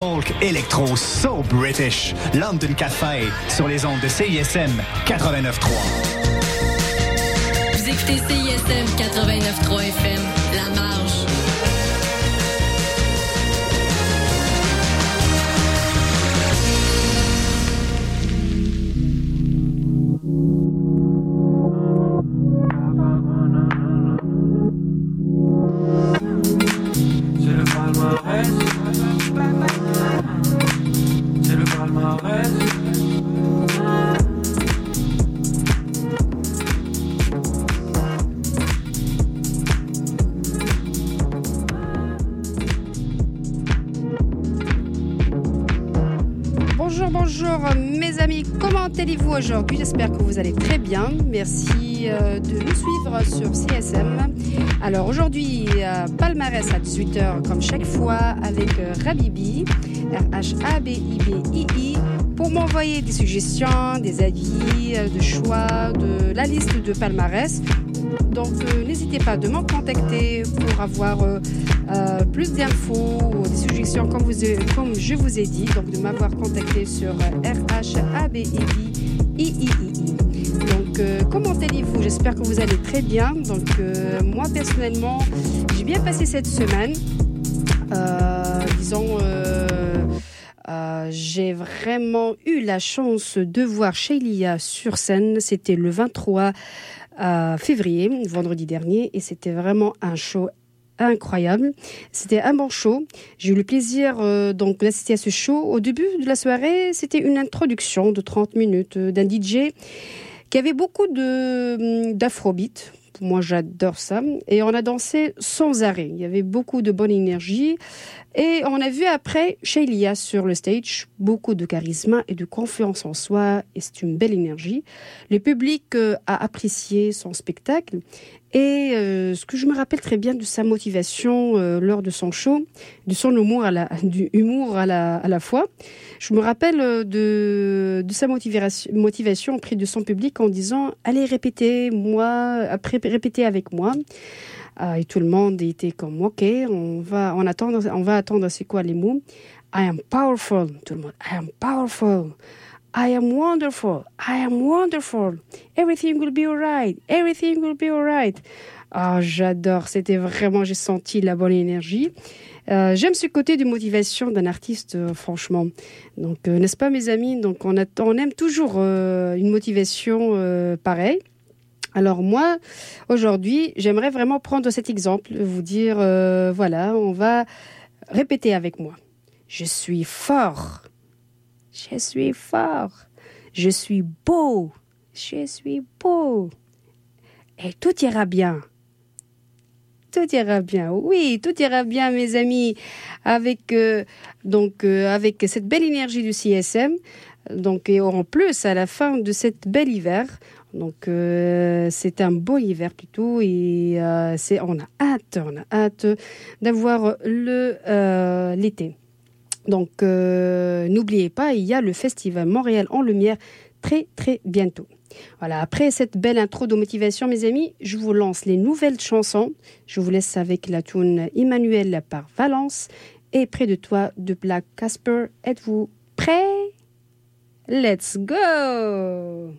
Folk électro so British. London Café sur les ondes de CISM 89.3. Vous écoutez CISM 89.3 FM, La Marge. Merci euh, de nous suivre sur CSM. Alors aujourd'hui, euh, palmarès à 18h comme chaque fois avec euh, Rabibi, R-H-A-B-I-B-I-I, pour m'envoyer des suggestions, des avis, de choix, de la liste de palmarès. Donc n'hésitez pas de me contacter pour avoir plus d'infos ou des suggestions comme, je vous ai dit. Donc de m'avoir contacté sur R-H-A-B-I-B-I-I-I. J'espère que vous allez très bien. Donc euh, moi personnellement, j'ai bien passé cette semaine. Euh, disons... euh, j'ai vraiment eu la chance de voir Shelia sur scène. C'était le 23 euh, février, vendredi dernier, et c'était vraiment un show incroyable. C'était un bon show. J'ai eu le plaisir donc d'assister à ce show. Au début de la soirée, c'était une introduction de 30 minutes d'un DJ qui avait beaucoup de d'afrobeat. Moi, j'adore ça. Et on a dansé sans arrêt. Il y avait beaucoup de bonne énergie. Et on a vu après Shailia sur le stage, beaucoup de charisme et de confiance en soi, et c'est une belle énergie. Le public euh, a apprécié son spectacle, et euh, ce que je me rappelle très bien de sa motivation euh, lors de son show, de son humour à la, du humour à la, à la fois, je me rappelle euh, de, de sa motivation, motivation auprès de son public en disant allez répétez moi, après répétez avec moi. Euh, et tout le monde était comme ok, on va, on attend, on va attendre c'est quoi les mots. I am powerful, tout le monde. I am powerful. I am wonderful. I am wonderful. Everything will be alright. Everything will be alright. Ah, j'adore. C'était vraiment, j'ai senti la bonne énergie. Euh, J'aime ce côté de motivation d'un artiste, euh, franchement. Donc, euh, n'est-ce pas, mes amis? Donc, on, on aime toujours une motivation pareille. Alors moi, aujourd'hui, j'aimerais vraiment prendre cet exemple, vous dire, voilà, on va répéter avec moi. Je suis fort. Je suis fort. Je suis beau. Je suis beau. Et tout ira bien. Tout ira bien. Oui, tout ira bien, mes amis. Avec euh, donc euh, avec cette belle énergie du CSM. Donc et en plus à la fin de cette belle hiver. Donc euh, c'est un beau hiver plutôt et c'est on a hâte, on a hâte d'avoir le l'été. Donc, euh, n'oubliez pas, il y a le festival Montréal en lumière très, très bientôt. Voilà, après cette belle intro de motivation, mes amis, je vous lance les nouvelles chansons. Je vous laisse avec la tune Emmanuel par Valence et Près de toi de Black Casper. Êtes-vous prêts? Let's go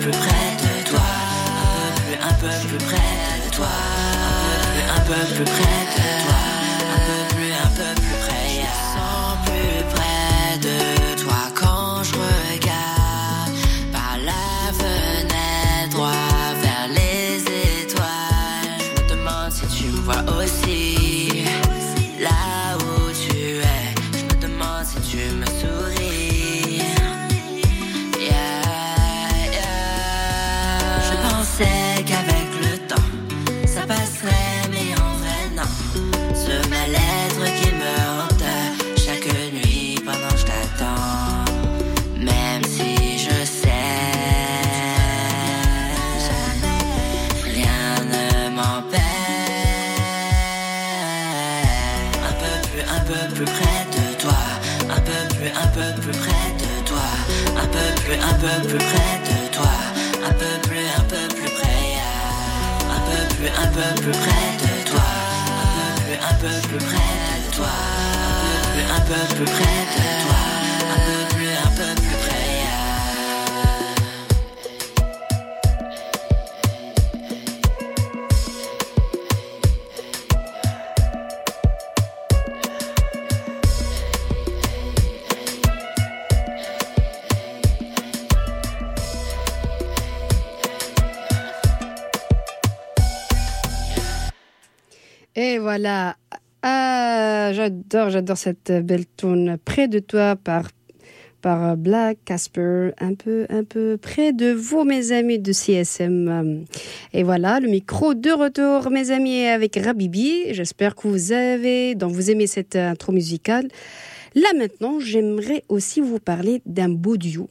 peu plus près de toi, un peu plus, un peu plus près de toi, un peu plus, près de toi, plus, près de toi. Un peu plus, un peu plus près. yeah. Un peu plus, un peu plus près de toi. Un peu plus, un peu plus près de toi. Un peu plus, un peu plus près de toi. Voilà. Ah, j'adore, j'adore cette belle tune. Près de toi par par Black Casper, un peu, un peu près de vous, mes amis de CSM. Et voilà, le micro de retour, mes amis, avec Rabibi. J'espère que vous avez, donc vous aimez cette intro musicale. Là maintenant, j'aimerais aussi vous parler d'un beau duo,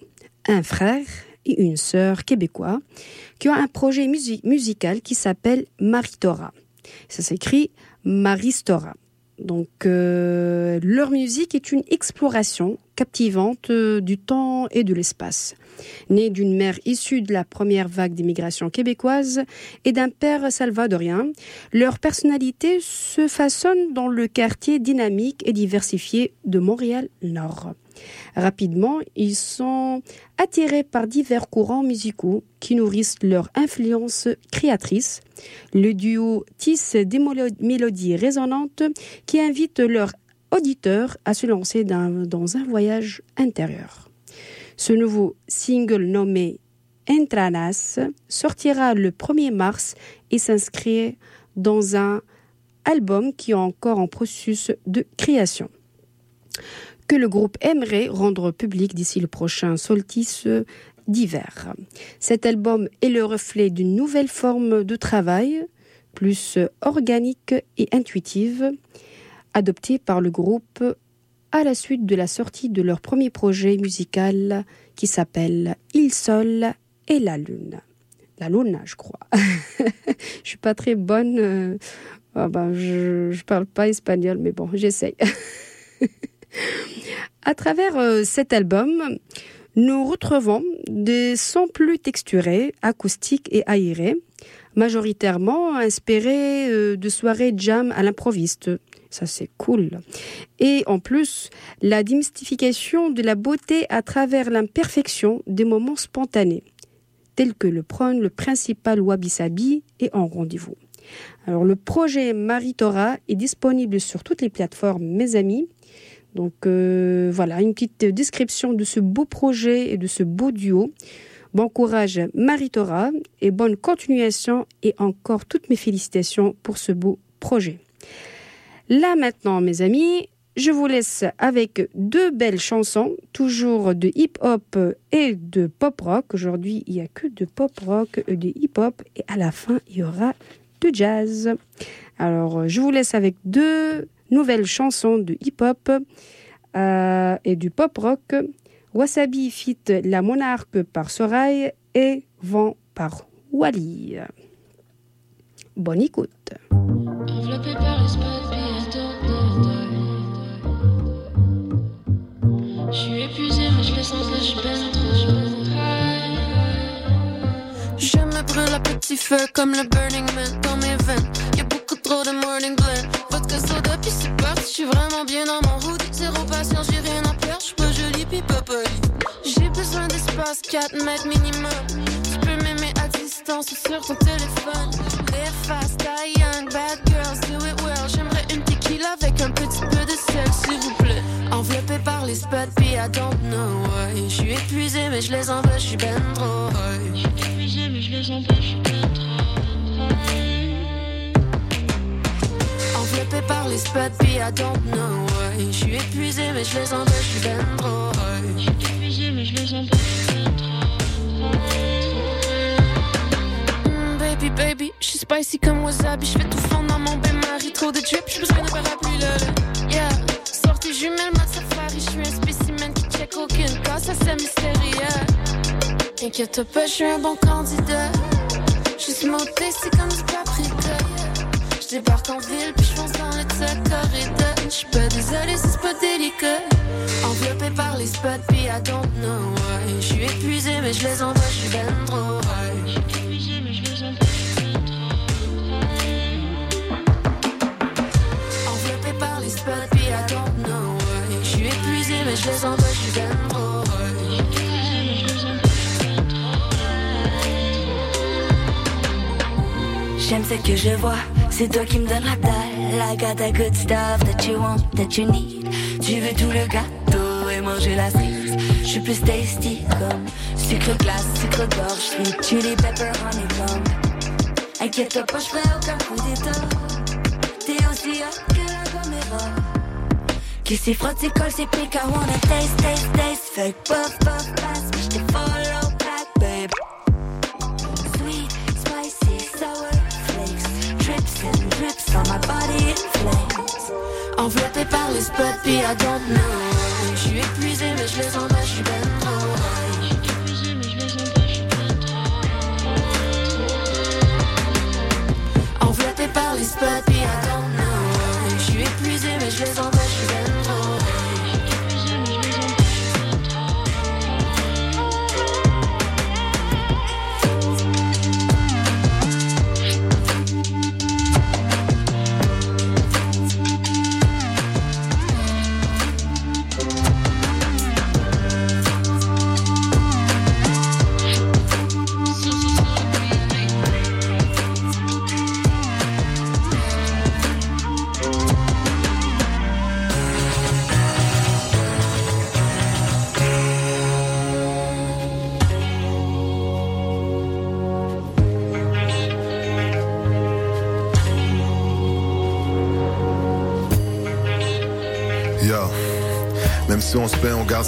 un frère et une sœur québécois qui ont un projet musi- musical qui s'appelle Maritora. Ça s'écrit Maristora. Donc, euh, leur musique est une exploration captivante euh, du temps et de l'espace. Née d'une mère issue de la première vague d'immigration québécoise et d'un père salvadorien, leur personnalité se façonne dans le quartier dynamique et diversifié de Montréal-Nord. Rapidement, ils sont attirés par divers courants musicaux qui nourrissent leur influence créatrice. Le duo tisse des mélodies résonantes qui invitent leur auditeurs à se lancer dans un voyage intérieur. Ce nouveau single nommé Entranas sortira le 1er mars et s'inscrit dans un album qui est encore en processus de création que le groupe aimerait rendre public d'ici le prochain solstice d'hiver. Cet album est le reflet d'une nouvelle forme de travail, plus organique et intuitive, adoptée par le groupe à la suite de la sortie de leur premier projet musical qui s'appelle Il Sol et la Lune. La Lune, je crois. je suis pas très bonne. Euh, ah ben, je, je parle pas espagnol, mais bon, j'essaye. À travers euh, cet album, nous retrouvons des sons plus texturés, acoustiques et aérés, majoritairement inspirés euh, de soirées jam à l'improviste. Ça, c'est cool. Et en plus, la démystification de la beauté à travers l'imperfection des moments spontanés, tels que le prône le principal Wabi Sabi est en rendez-vous. Alors, le projet Maritora est disponible sur toutes les plateformes, mes amis. Donc euh, voilà, une petite description de ce beau projet et de ce beau duo. Bon courage Maritora et bonne continuation et encore toutes mes félicitations pour ce beau projet. Là maintenant mes amis, je vous laisse avec deux belles chansons, toujours de hip-hop et de pop-rock. Aujourd'hui, il n'y a que de pop-rock et de hip-hop et à la fin, il y aura de jazz. Alors, je vous laisse avec deux nouvelle chanson de hip-hop euh, et du pop-rock. Wasabi fit La Monarque par Sorail et Vent par Wally. Bonne écoute. Je suis épuisé, mais je le sens, je peine trop. Je me brûle à petit feu comme le Burning Man dans mes veines. Y'a beaucoup trop de morning blend vodka soda puis c'est parti. Je suis vraiment bien dans mon hood. Zéro patience, j'ai rien à perdre. J'suis pas jolie puis pas. J'ai besoin d'espace, 4 mètres minimum. Tu peux m'aimer à distance sur ton téléphone. Live fast, young, bad girls, do it well. J'aimerais tequila avec un petit peu de sel, s'il vous plaît. Enveloppé par les spots, puis I don't know why. J'suis épuisé, mais je les empêche, j'suis ben trop high. J'suis épuisé, mais je les empêche, j'suis ben Enveloppé par les spots, puis I don't know why. Je suis épuisé, mais je les empêche, je suis ben trop. Je suis épuisé, mais je les empêche, je suis ben trop Baby, baby, je suis spicy comme wasabi. Je fais tout fondre dans mon bain-marie. Trop de drip, j'ai besoin de parapluie, là, Yeah, sortie jumelle, ma safari. Je suis un spécimen qui check aucune cas, ça c'est mystérieux. T'inquiète pas, je suis un bon candidat. Juste monté, c'est comme du paprika. Je débarque en ville, puis je fonce dans le corridor. Je suis pas désolée, c'est pas délicat. Enveloppé par les spots, puis I don't know why. Je suis épuisé, mais je les envoie, je suis ben trop high. Mais je les je suis. J'aime ce que je vois c'est toi qui me donne la dalle. I got that good stuff that you want, that you need. Tu veux tout le gâteau et manger la cerise. Je suis plus tasty comme sucre glace, sucre gorge, sweet chili pepper honeycomb. Inquiète-toi pas, ferai aucun coup d'état. T'es aussi hot que la caméra. Qui s'y frotte, colle, pique, I wanna taste, taste, taste. Fait puff, puff, pass, mais j't'ai follow back, babe. Sweet, spicy, sour drips on my body in flames. Enveloppé par les spots, puis I don't know. Je suis épuisé, mais je les embête, je suis ben trop high. Ben Enveloppé par les spots,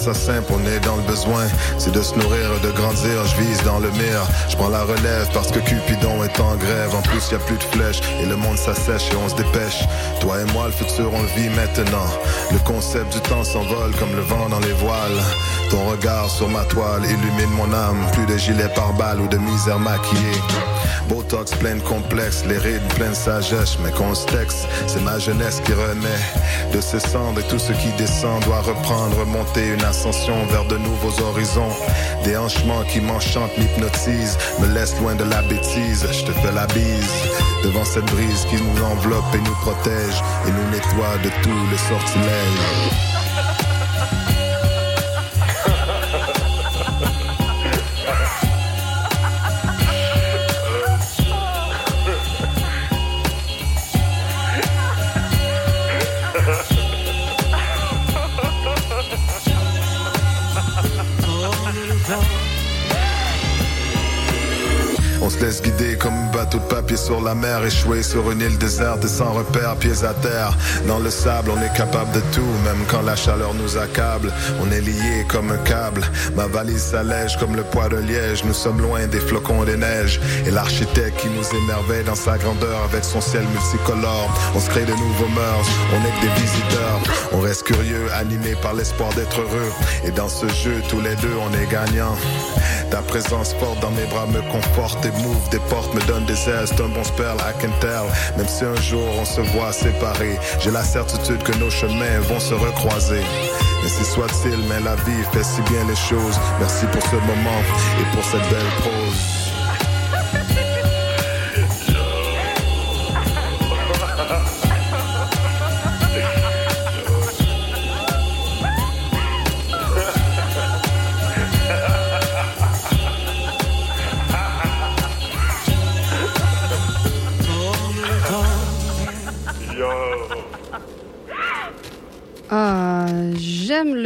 ça simple, on est dans le besoin. C'est de se nourrir, de grandir, je vise dans le mire. Je prends la relève parce que Cupidon est en grève. En plus, y a plus de flèches et le monde s'assèche et on se dépêche. Toi et moi, le futur, on le vit maintenant. Le concept du temps s'envole comme le vent dans les voiles. Ton regard sur ma toile illumine mon âme. Plus de gilets par balles ou de misère maquillée. Botox plein de complexes, les rides pleines sagesse, mais qu'on c'est ma jeunesse qui renaît de ses cendres et tout ce qui descend doit reprendre, remonter une ascension vers de nouveaux horizons. Des hanchements qui m'enchantent, m'hypnotisent, me laissent loin de la bêtise. Je te fais la bise devant cette brise qui nous enveloppe et nous protège et nous nettoie de tous les sortilèges. La mer, échoué sur une île déserte et sans repère, pieds à terre. Dans le sable, on est capable de tout, même quand la chaleur nous accable. On est lié comme un câble. Ma valise s'allège comme le poids de liège. Nous sommes loin des flocons des neiges. Et l'architecte qui nous émerveille dans sa grandeur avec son ciel multicolore. On se crée de nouveaux mœurs, on est que des visiteurs. On reste curieux, animé par l'espoir d'être heureux. Et dans ce jeu, tous les deux, on est gagnants. Ta présence forte dans mes bras me conforte et m'ouvre des portes, me donne des ailes, un bon spell, Même si un jour on se voit séparés, j'ai la certitude que nos chemins vont se recroiser. Ainsi soit-il, mais la vie fait si bien les choses. Merci pour ce moment et pour cette belle prose.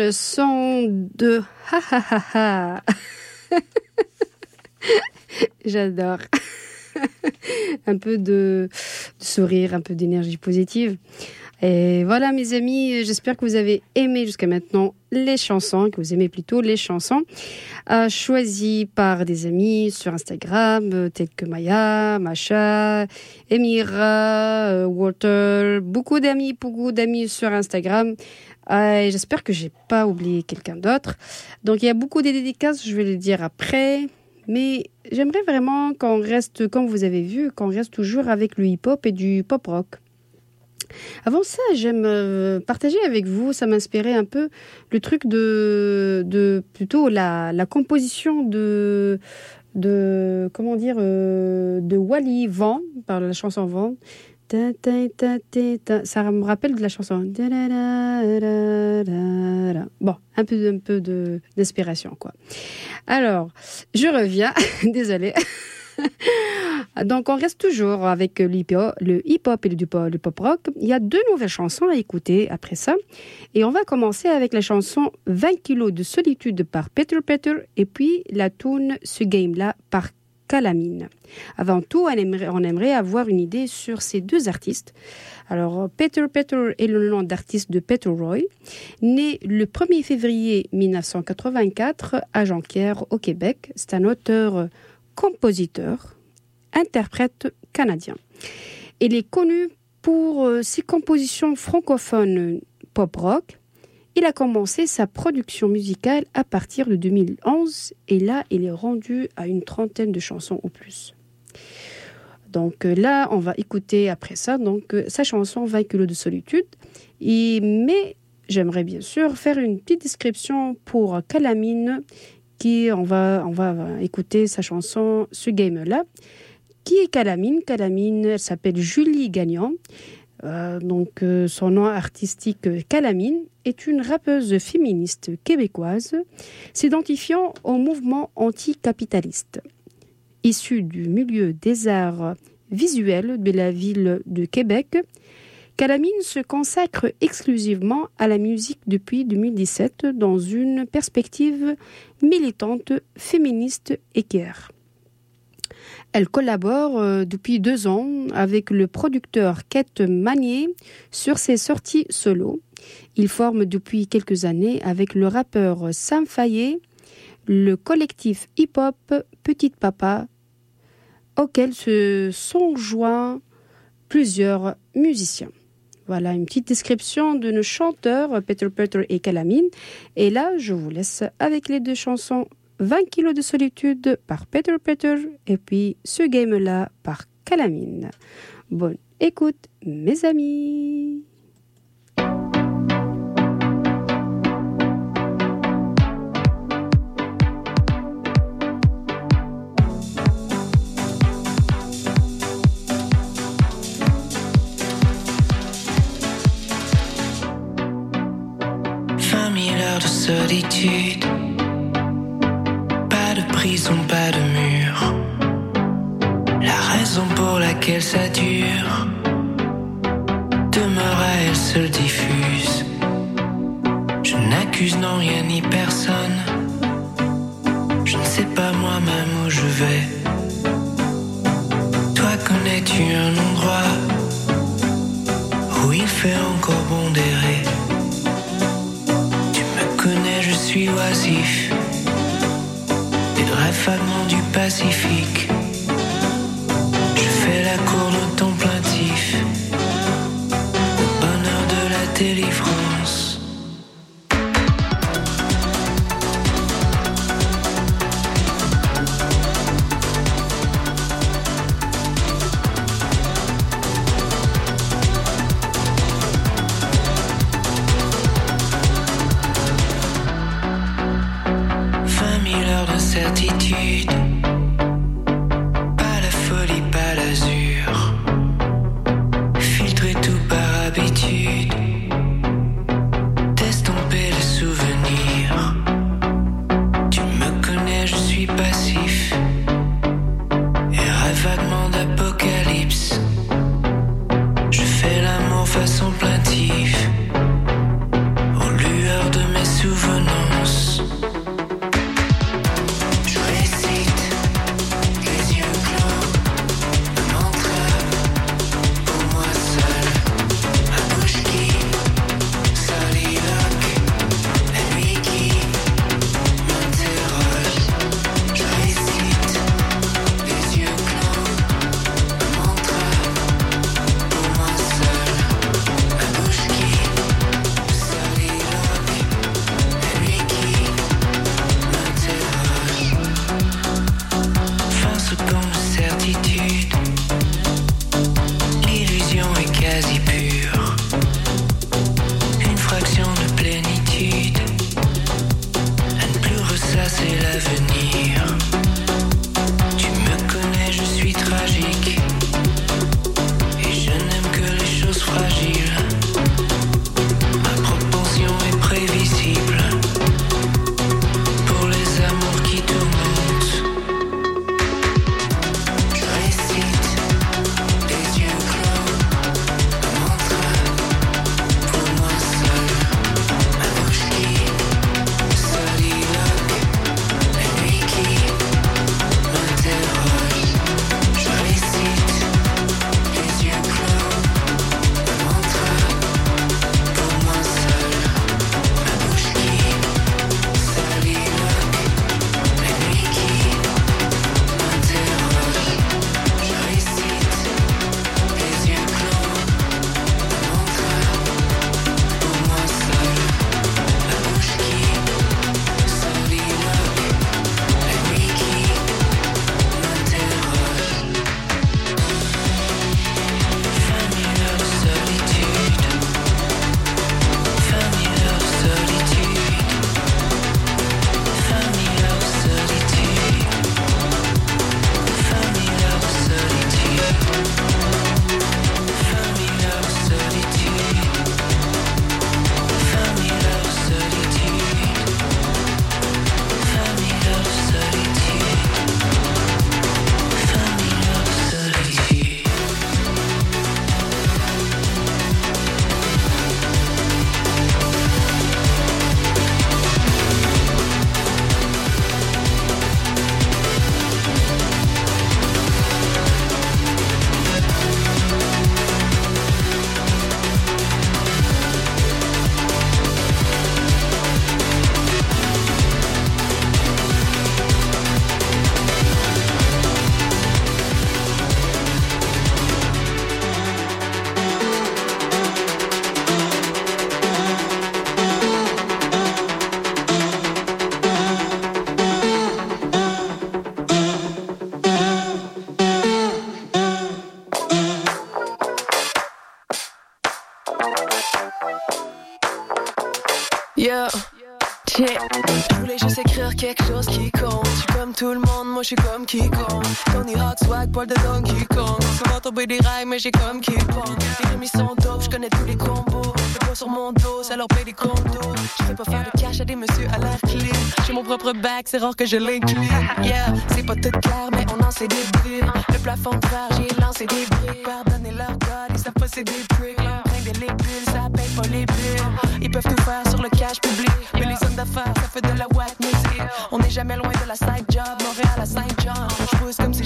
Le son de ha ha ha ha. J'adore. un peu de, sourire, un peu d'énergie positive. Et voilà, mes amis, j'espère que vous avez aimé jusqu'à maintenant les chansons, que vous aimez plutôt les chansons euh, choisies par des amis sur Instagram, euh, tels que Maya, Macha, Emira, euh, Walter, beaucoup d'amis, beaucoup d'amis sur Instagram. Euh, j'espère que j'ai pas oublié quelqu'un d'autre. Donc il y a beaucoup de dédicaces, je vais le dire après. Mais j'aimerais vraiment qu'on reste, comme vous avez vu, qu'on reste toujours avec le hip-hop et du pop-rock. Avant ça, j'aime euh, partager avec vous, ça m'inspirait un peu le truc de, plutôt la, composition de, de, comment dire, euh, de Wally Vent, par la chanson Vent. Ça me rappelle de la chanson. Bon, un peu, un peu d'inspiration, quoi. Alors, je reviens. Désolée. Donc, on reste toujours avec le hip-hop et le pop-rock. Il y a deux nouvelles chansons à écouter après ça. Et on va commencer avec la chanson 20 kilos de solitude par Peter Peter et puis la tune Ce Game-là par Calamine. Avant tout, on aimerait, avoir une idée sur ces deux artistes. Alors, Peter Peter est le nom d'artiste de Peter Roy, né le 1er février 1984 à Jonquière, au Québec. C'est un auteur compositeur, interprète canadien. Il est connu pour euh, ses compositions francophones pop-rock. Il a commencé sa production musicale à partir de 2011 et là, il est rendu à une trentaine de chansons au plus. Donc euh, là, on va écouter après ça donc euh, sa chanson 20 kilos de solitude. Mais j'aimerais bien sûr faire une petite description pour Calamine qui on va, on va écouter sa chanson Ce Game-là. Qui est Calamine? Calamine, elle s'appelle Julie Gagnant. Euh, donc, euh, son nom artistique Calamine est une rappeuse féministe québécoise s'identifiant au mouvement anticapitaliste. Issue du milieu des arts visuels de la ville de Québec, Calamine se consacre exclusivement à la musique depuis 2017 dans une perspective militante, féministe et queer. Elle collabore euh, depuis deux ans avec le producteur Kate Manier sur ses sorties solo. Il forme depuis quelques années avec le rappeur Sam Fayet le collectif hip-hop Petite Papa, auquel se sont joints plusieurs musiciens. Voilà une petite description de nos chanteurs, Peter Peter et Calamine. Et là, je vous laisse avec les deux chansons 20 kilos de solitude par Peter Peter et puis ce game-là par Calamine. Bonne écoute, mes amis. Prison, pas de mur. La raison pour laquelle ça dure demeure à elle seule diffuse. Je n'accuse non rien ni personne. Je ne sais pas moi-même où je vais. Toi connais-tu un endroit où il fait encore bon d'errer? je suis oisif. Rêve du Pacifique. Je fais la cour de ton plaintif. Le bonheur de la délivrance. Donkey Kong. Tony Hawk swag, poil de Donkey Kong. Souvent tombé des rails, mais j'ai comme qui pong. Les remis sont dope, je connais tous les combos. Le poids sur mon dos, ça leur paye des condos. Je fais pas faire de cash à des messieurs à l'air clean. J'ai mon propre bac, c'est rare que je l'incline. Yeah, c'est pas tout clair, mais on en sait des bribes. Le plafond de verre, j'ai lancé des briques. Pardonnez leur god, ils savent pas c'est des bricks. L'empreinte les bulles, ça paye pas les bulles. Ils peuvent tout faire sur le cash public. Mais les hommes d'affaires, ça fait de la whack music. On n'est jamais loin de la side job, Montréal à 5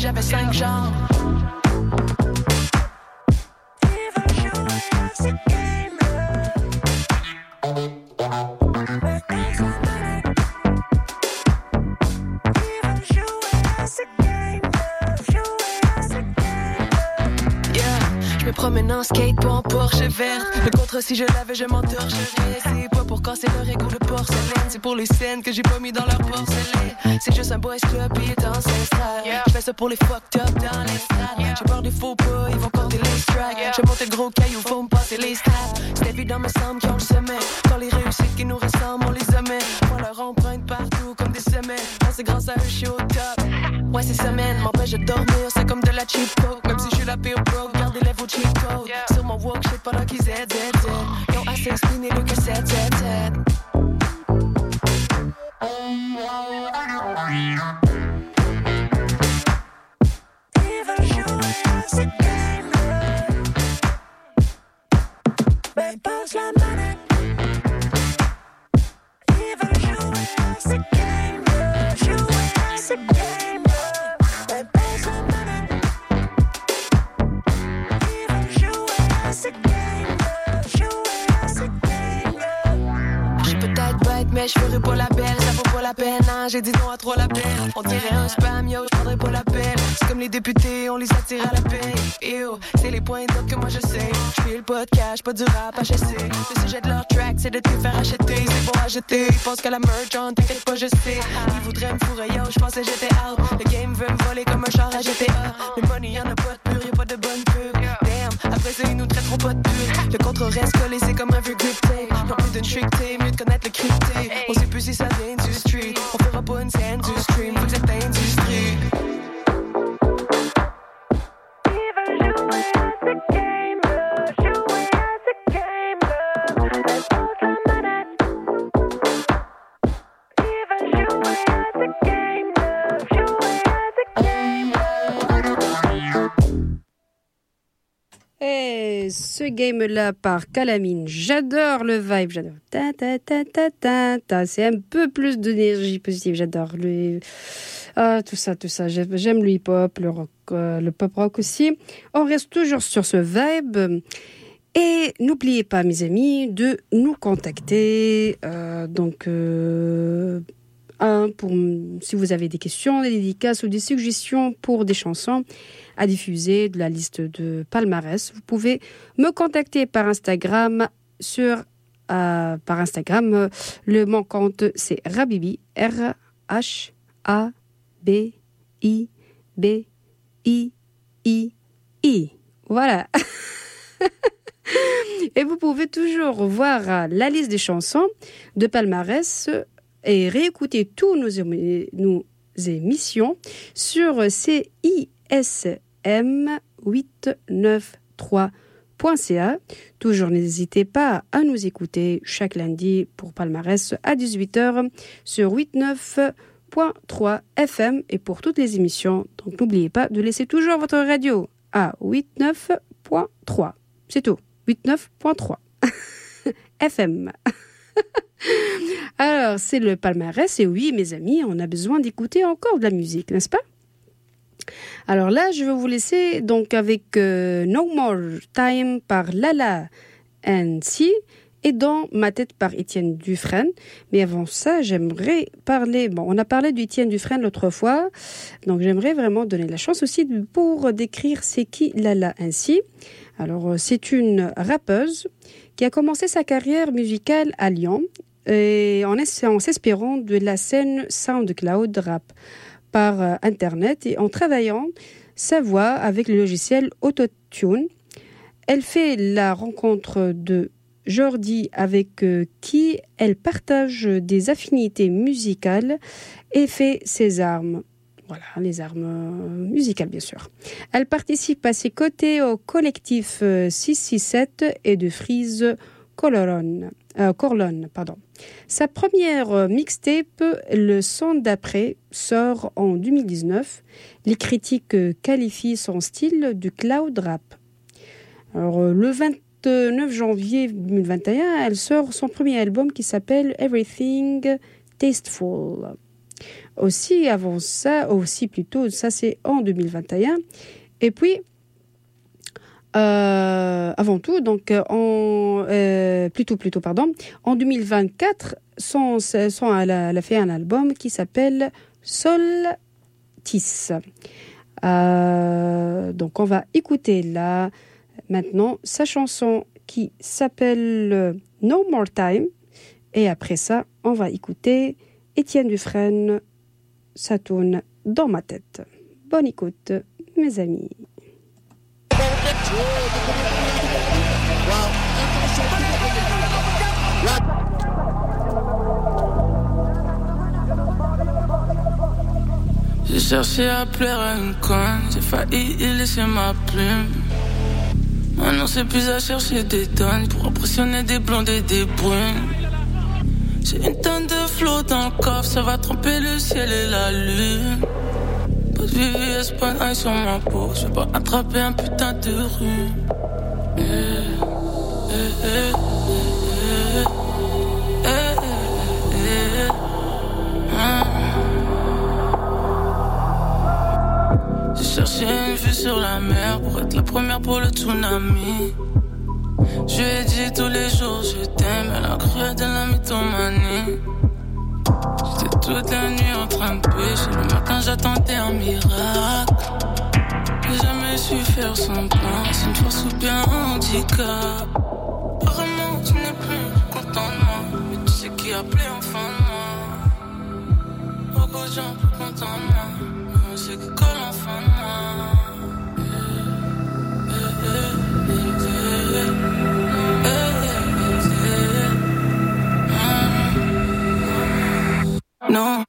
j'avais cinq jambes. Promène en skate pas en Porsche vert. Le contre si je l'avais, je m'entorcherais. C'est pas pour casser leur égo de porcelaine, c'est pour les scènes que j'ai pas mis dans leur porcelaine. C'est juste un boys club et est ancestral. Je fais ça pour les fucked up dans les stades. J'ai peur des faux pas, ils vont compter les strikes. J'ai monté le gros caillou, faut me passer les stats. C'est évident, me semble qu'ils ont le sommet. Quand les réussites qui nous ressemblent, on les omet. On leur emprunte partout comme des. Non, c'est grâce à eux, je suis au top. Ouais, ces semaines m'empêchent de dormir, c'est comme de la cheap coke. Même si je suis la pire broke, garde les lèvres au code. Yeah. Sur mon walk, shit pendant qu'ils Z, Z, Yo, I say spin et que Z, Z, Z. Even jouer à game. Ben, passe la manette. Even as à gamer, you as à gamer. game. Ferai pas la belle. Ça vaut pas la peine, hein, j'ai dit non à trop la peine. On dirait un spam, yo, je prendrai pas la peine. C'est comme les députés, on les attire à la paix. Yo, c'est les points d'ordre que moi je sais. Je fais le podcast, pas du rap HSC. Le sujet de leur track, c'est de te faire acheter. C'est bon à jeter, ils pensent qu'à la merch, on t'inquiète pas, je sais. Ils voudraient me fourrer, yo, je pensais j'étais out. Le game veut me voler comme un char à GTA. Le money, y'en a pas de pur, y'a pas de bonne pub. Après ça, ils nous traiteront pas de pur. Le contre reste collé, c'est comme un vieux grip tape. Non plus d'une trick tape, mieux de connaître le crypté. On sait plus si ça vient du street. On fera pas une scène du stream, faut que cette industrie. Et ce game-là par Calamine, j'adore le vibe, j'adore. Ta, ta, ta, ta, ta, ta. C'est un peu plus d'énergie positive, j'adore. Le... Ah, tout ça, tout ça. J'aime le hip-hop, le, euh, le pop rock aussi. On reste toujours sur ce vibe. Et n'oubliez pas, mes amis, de nous contacter. euh, donc, euh, un, pour, si vous avez des questions, des dédicaces ou des suggestions pour des chansons à diffuser de la liste de palmarès, vous pouvez me contacter par Instagram sur euh, par Instagram. Le mon compte c'est Rabibi R H A B I B I I I. Voilà. Et vous pouvez toujours voir la liste des chansons de palmarès et réécouter tous nos, émi- nos émissions sur CISM893.ca. Toujours n'hésitez pas à nous écouter chaque lundi pour palmarès à 18h sur 89.3 FM et pour toutes les émissions. Donc n'oubliez pas de laisser toujours votre radio à 89.3. C'est tout. 89.3 FM. Alors, c'est le palmarès, et oui, mes amis, on a besoin d'écouter encore de la musique, n'est-ce pas? Alors là, je vais vous laisser donc avec euh, No More Time par Lala NC et Dans ma tête par Étienne Dufresne. Mais avant ça, j'aimerais parler, bon, on a parlé d'Étienne Dufresne l'autre fois, donc j'aimerais vraiment donner la chance aussi pour décrire c'est qui Lala NC. Alors, euh, c'est une rappeuse qui a commencé sa carrière musicale à Lyon et en s'espérant de la scène SoundCloud rap par euh, Internet et en travaillant sa voix avec le logiciel Autotune. Elle fait la rencontre de Jordi avec euh, qui elle partage des affinités musicales et fait ses armes. Voilà, les armes euh, musicales bien sûr. Elle participe à ses côtés au collectif 667 euh, et de Frise Corlone. pardon. Sa première mixtape, Le son d'après, sort en 2019. Les critiques qualifient son style de cloud rap. Alors, le 20 9 janvier 2021, elle sort son premier album qui s'appelle Everything Tasteful. Aussi avant ça, aussi plutôt, ça c'est en 2021. Et puis, euh, avant tout, donc en euh, plutôt plutôt pardon, en 2024, son, elle, a, fait un album qui s'appelle Soltis. Euh, donc on va écouter là maintenant sa chanson qui s'appelle euh, No More Time. Et après ça, on va écouter Étienne Dufresne. Ça tourne dans ma tête. Bonne écoute, mes amis. J'ai cherché à plaire à une conne, j'ai failli y laisser ma plume. Maintenant c'est plus à chercher des tonnes pour impressionner des blondes et des brunes. J'ai une tonne de flots dans le coffre, ça va tromper le ciel et la lune. Pas de VVS, pas sur ma peau, je vais pas attraper un putain de rue. Eh, eh, eh, J'ai cherché une vue sur la mer pour être la première pour le tsunami. Je lui ai dit tous les jours je t'aime, elle a cru de la mythomanie. Toute la nuit en train de pêcher, le matin j'attendais un miracle. J'ai jamais su faire son plan, c'est une force ou bien un handicap? Apparemment tu n'es plus content de moi, mais tu sais qui a appelé enfin de moi. Beaucoup de gens plus contents de moi, mais on sait que colle enfin de moi. No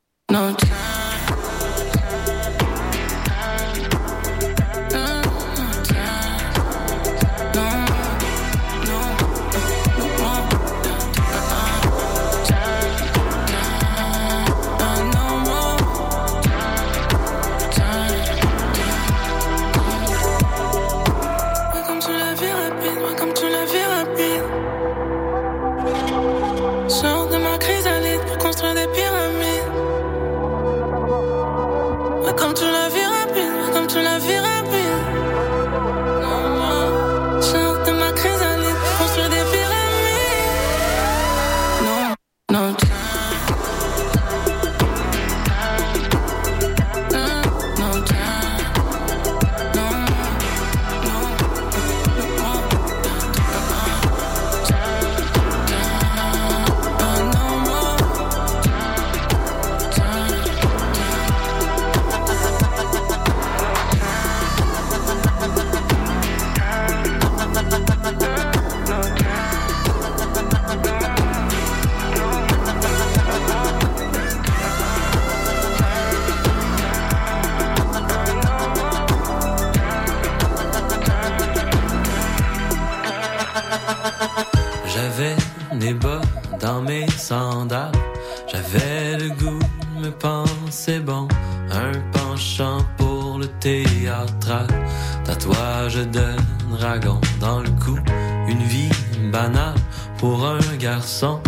banal pour un garçon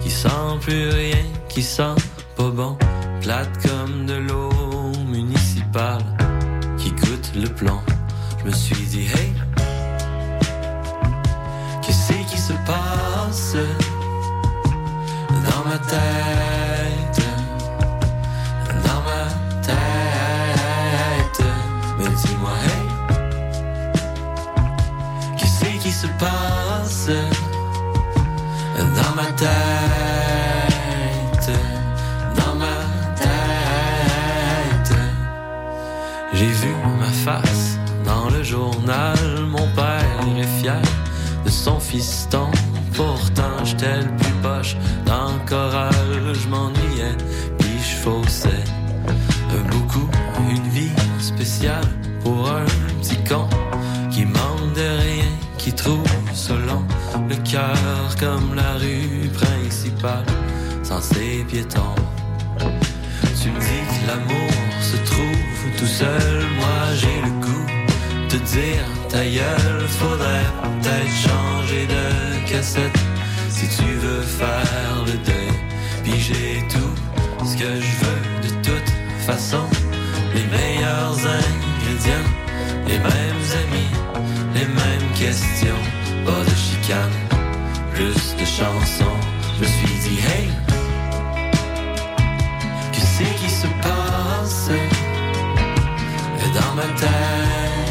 qui sent plus rien, qui sent pas bon, plate comme de l'eau municipale qui coûte le plomb. Je me suis dit, hey, qu'est-ce qui se passe dans ma tête? Dans ma tête, mais dis-moi, hey, qu'est-ce qui se passe? tête, dans ma tête. J'ai vu ma face dans le journal. Mon père est fier de son fiston. Pourtant, j'étais le plus poche dans le choral. Je m'ennuyais, puis je faussais beaucoup une vie spéciale pour un petit con qui manque de rien, qui trouve selon le cœur comme la rue sans ses piétons. Tu me dis que l'amour se trouve tout seul, moi j'ai le goût de dire ta gueule, faudrait peut-être changer de cassette si tu veux faire le deuil. Puis j'ai tout ce que je veux de toute façon, les meilleurs ingrédients, les mêmes amis, les mêmes questions, pas de chicane, plus de chansons. Je me suis dit hey, qui se passe. Dans ma tête,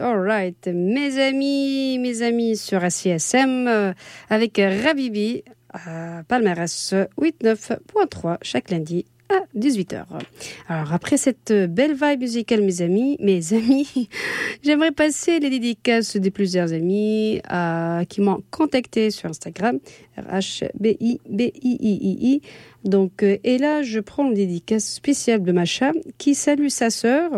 alright. Mes amis, mes amis sur ACSM euh, avec Rabibi à Palmarès 89.3 chaque lundi à 18h. Alors après cette belle vibe musicale, mes amis, mes amis, j'aimerais passer les dédicaces de plusieurs amis euh, qui m'ont contacté sur Instagram, R-H-B-I-B-I-I-I. Donc, euh, et là, je prends une dédicace spéciale de Macha qui salue sa sœur.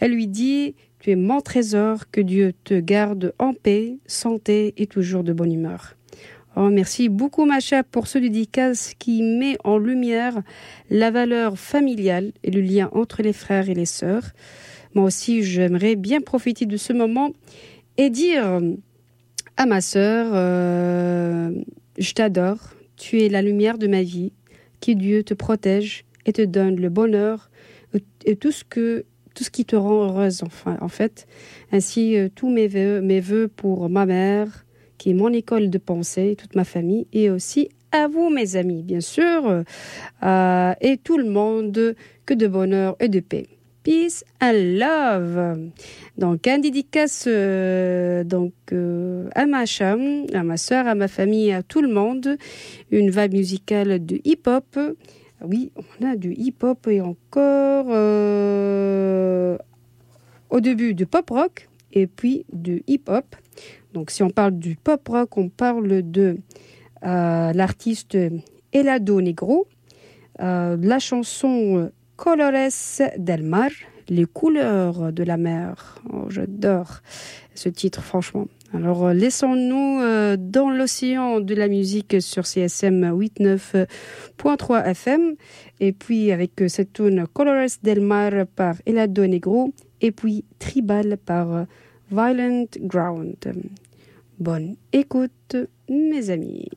Elle lui dit Tu es mon trésor, que Dieu te garde en paix, santé et toujours de bonne humeur. Oh, merci beaucoup, Macha, pour ce dédicace qui met en lumière la valeur familiale et le lien entre les frères et les sœurs. Moi aussi, j'aimerais bien profiter de ce moment et dire à ma sœur euh, Je t'adore, tu es la lumière de ma vie, que Dieu te protège et te donne le bonheur et tout ce que tout ce qui te rend heureuse enfin en fait. Ainsi euh, tous mes vœux mes vœux pour ma mère qui est mon école de pensée toute ma famille et aussi à vous mes amis bien sûr euh, et tout le monde que de bonheur et de paix. Peace and love. Donc un dédicace euh, donc euh, à ma chambre à ma soeur à ma famille à tout le monde. Une vibe musicale de hip hop oui, on a du hip-hop et encore euh, au début du pop-rock et puis du hip-hop. Donc si on parle du pop-rock, on parle de euh, l'artiste Elado Negro, euh, la chanson Colores del Mar, les couleurs de la mer. Oh, J'adore ce titre, franchement. Alors, euh, laissons-nous euh, dans l'océan de la musique sur CSM 89.3 FM. Et puis, avec euh, cette tune Colores del Mar par Elado Negro. Et puis, Tribal par Violent Ground. Bonne écoute, mes amis.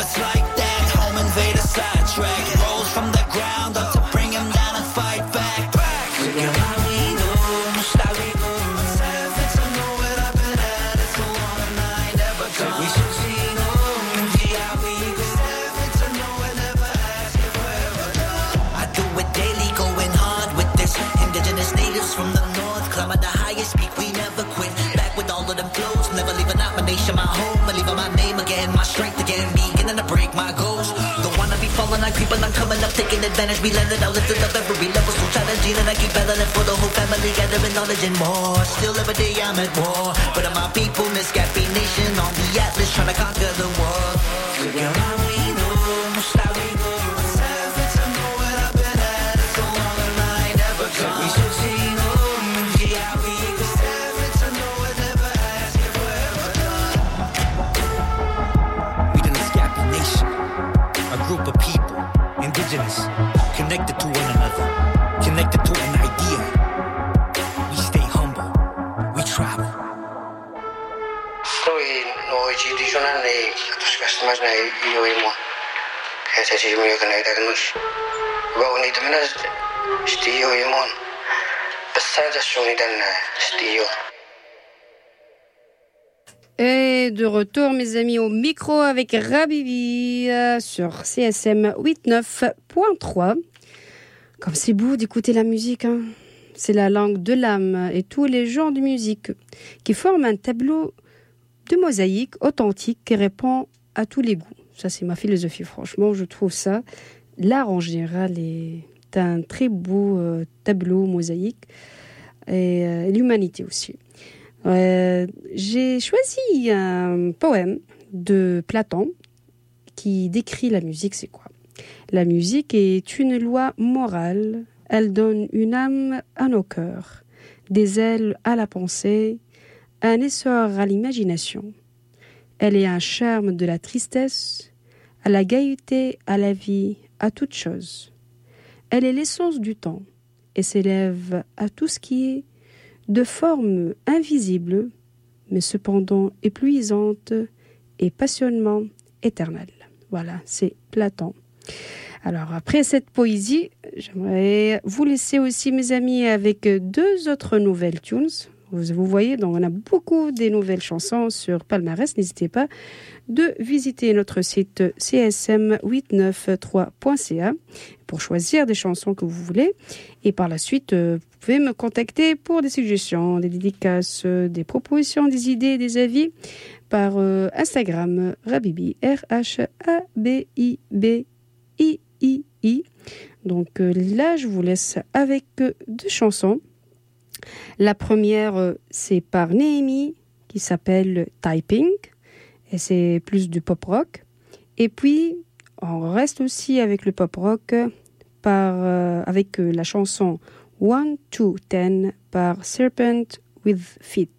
It's like that. Home invader sidetrack. And I'm coming up, taking advantage. We let it out, lifted up every level, so challenging, and I keep battling for the whole family, gathering knowledge and more. Still every day I'm at war, but my people, Miss Gappy Nation, on the atlas, trying to conquer the world. Et de retour, mes amis, au micro avec Rabibi euh, sur CSM 89.3. Comme c'est beau d'écouter la musique, hein. c'est la langue de l'âme et tous les genres de musique qui forment un tableau de mosaïque authentique qui répond à tous les goûts. Ça, c'est ma philosophie, franchement, je trouve ça. L'art en général est un très beau euh, tableau mosaïque et euh, l'humanité aussi. Euh, j'ai choisi un poème de Platon qui décrit la musique, c'est quoi? La musique est une loi morale, elle donne une âme à nos cœurs, des ailes à la pensée, un essor à l'imagination. Elle est un charme de la tristesse, à la gaieté, à la vie, à toute chose. Elle est l'essence du temps et s'élève à tout ce qui est de forme invisible, mais cependant épuisante et passionnement éternel. Voilà, c'est Platon. Alors après cette poésie, j'aimerais vous laisser aussi mes amis avec deux autres nouvelles tunes. Vous, voyez, donc on a beaucoup des nouvelles chansons sur Palmarès. N'hésitez pas de visiter notre site csm893.ca pour choisir des chansons que vous voulez. Et par la suite, euh, vous pouvez me contacter pour des suggestions, des dédicaces, euh, des propositions, des idées, des avis par euh, Instagram Rabibi, R-H-A-B-I-B-I-I-I. Donc là, je vous laisse avec deux chansons. La première, euh, c'est par Néhémie, qui s'appelle Typing, et c'est plus du pop rock. Et puis, on reste aussi avec le pop rock euh, avec euh, la chanson One to Ten par Serpent with Feet.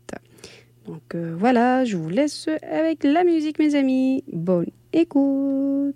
Donc voilà, je vous laisse avec la musique, mes amis. Bonne écoute.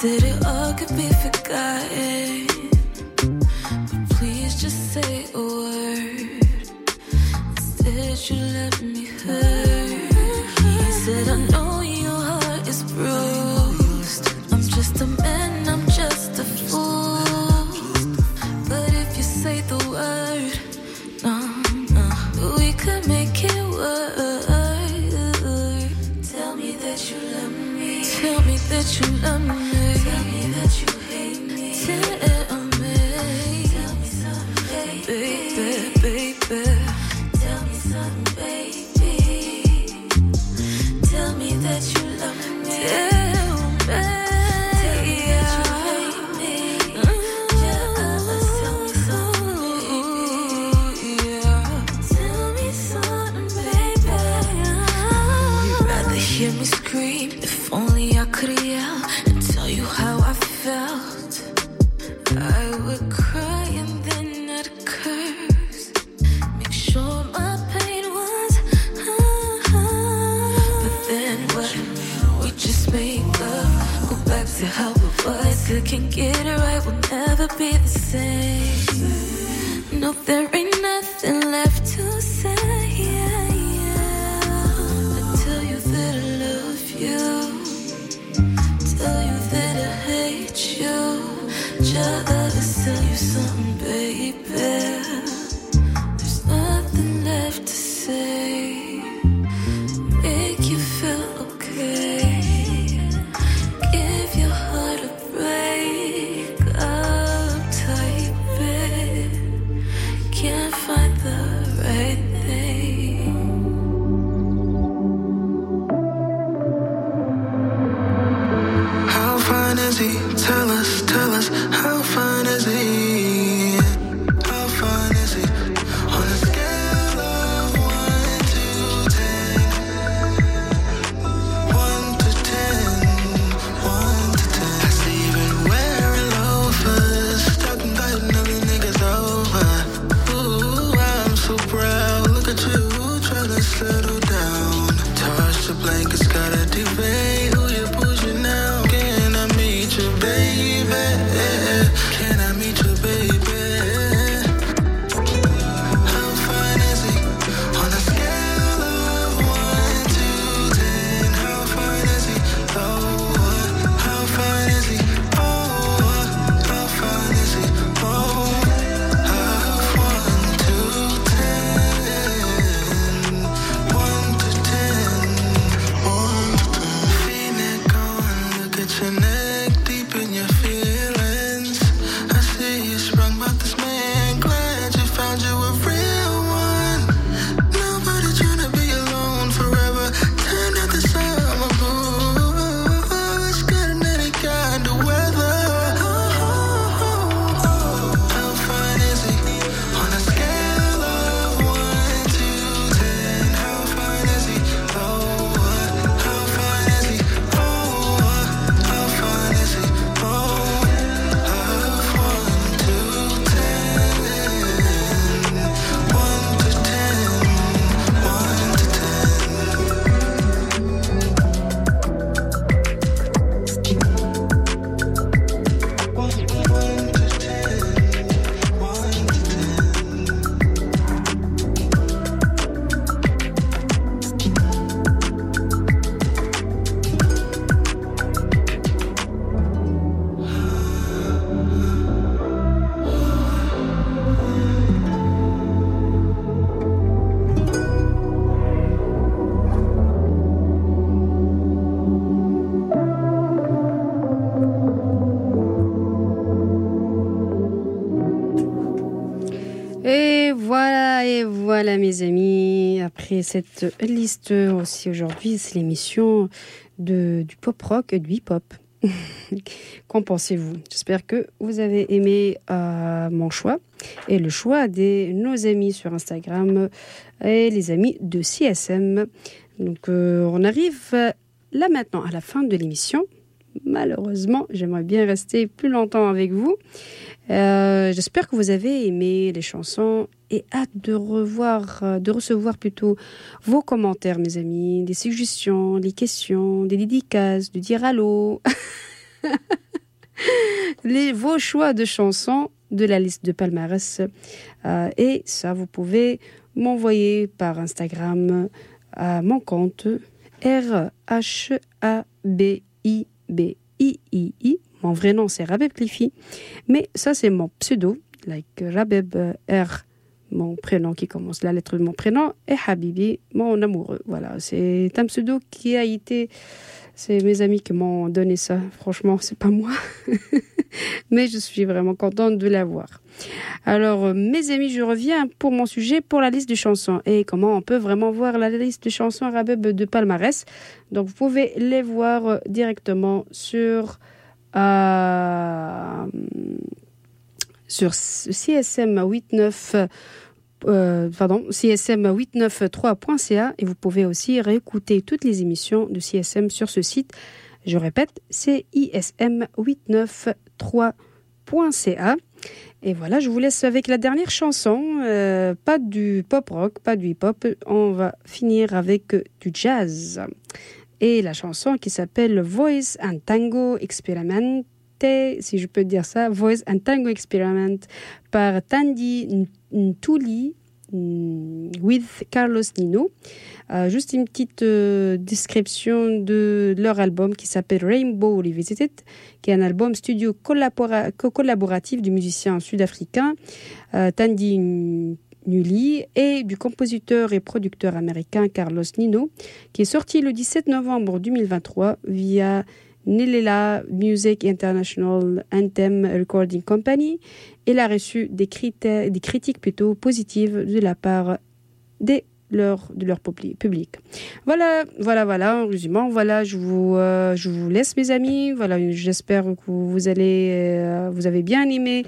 said it all could be forgotten. But please just say a word. Instead, you let me. sugar to sell you something, baby. Cette liste aussi aujourd'hui, c'est l'émission de, du pop rock et du hip hop. Qu'en pensez-vous? J'espère que vous avez aimé euh, mon choix et le choix de nos amis sur Instagram et les amis de CSM. Donc euh, on arrive là maintenant à la fin de l'émission. Malheureusement, j'aimerais bien rester plus longtemps avec vous. Euh, j'espère que vous avez aimé les chansons et hâte de revoir, euh, de recevoir plutôt vos commentaires, mes amis, des suggestions, des questions, des dédicaces, de dire allô, les, vos choix de chansons de la liste de palmarès. Euh, et ça, vous pouvez m'envoyer par Instagram euh, à mon compte R-H-A-B-I-B-I-I-I. Mon vrai nom, c'est Rabeb Cliffy. Mais ça, c'est mon pseudo, like Rabeb R mon prénom qui commence la lettre de mon prénom, et Habibi, mon amoureux. Voilà, c'est un pseudo qui a été. C'est mes amis qui m'ont donné ça. Franchement, c'est pas moi. Mais je suis vraiment contente de l'avoir. Alors, euh, mes amis, je reviens pour mon sujet, pour la liste de chansons. Et comment on peut vraiment voir la liste de chansons Rabeb de palmarès? Donc, vous pouvez les voir euh, directement sur. euh, sur CSM 89 euh, pardon, csm893.ca et vous pouvez aussi réécouter toutes les émissions de CSM sur ce site. Je répète, c'est ism893.ca. Et voilà, je vous laisse avec la dernière chanson. euh, pas du pop rock, pas du hip hop. On va finir avec du jazz. Et la chanson qui s'appelle Voice and Tango Experiment si je peux dire ça, Voice and Tango Experiment par Tandy Ntuli mm, with Carlos Nino. Euh, juste une petite euh, description de leur album qui s'appelle Rainbow Revisited, qui est un album studio collabora- co- collaboratif du musicien sud-africain euh, Tandy Nuli et du compositeur et producteur américain Carlos Nino, qui est sorti le 17 novembre 2023 via Nelela Music International Anthem Recording Company. Il a reçu des, critiques plutôt positives de la part de leur publi- public. Voilà, voilà, voilà, en résumant, voilà, je vous, euh, laisse mes amis. Voilà, j'espère que vous euh, vous avez bien aimé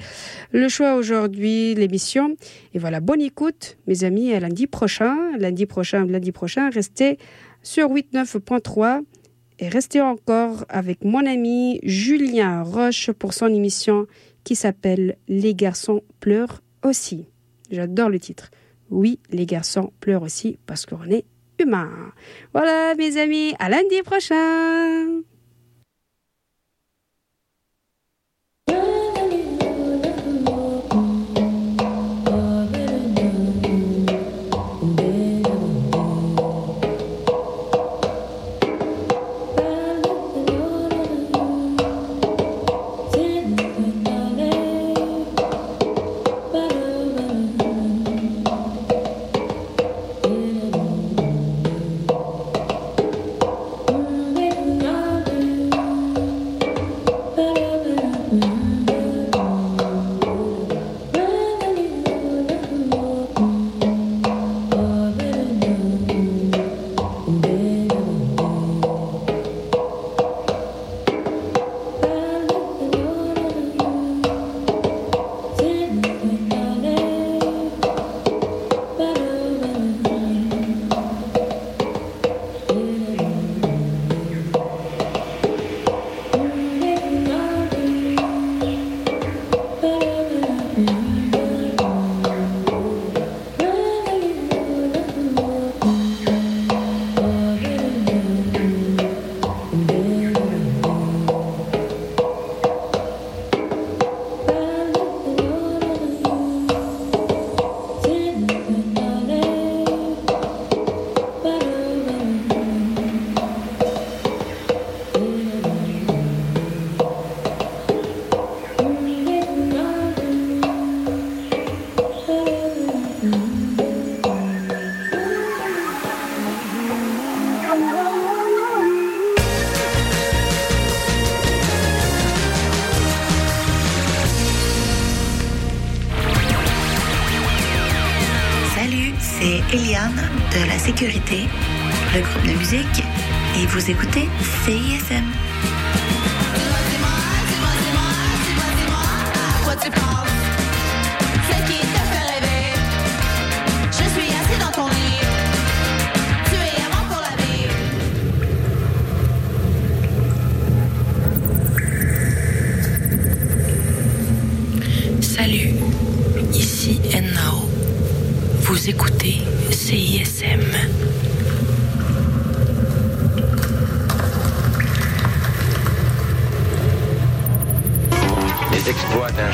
le choix aujourd'hui, l'émission. Et voilà, bonne écoute, mes amis, à lundi prochain. Lundi prochain, lundi prochain, restez sur 89.3 et restez encore avec mon ami Julien Roche pour son émission qui s'appelle Les garçons pleurent aussi. J'adore le titre. Oui, les garçons pleurent aussi parce qu'on est humain. Voilà, mes amis, à lundi prochain. Sécurité, le groupe de musique, et vous écoutez CISM.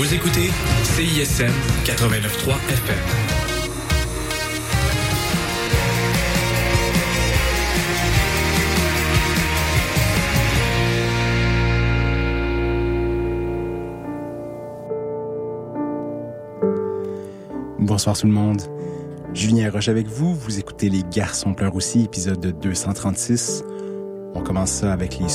Vous écoutez CISM 89.3 FM. Bonsoir tout le monde. Julien Roche avec vous. Vous écoutez Les Garçons pleurent aussi, épisode 236. On commence ça avec les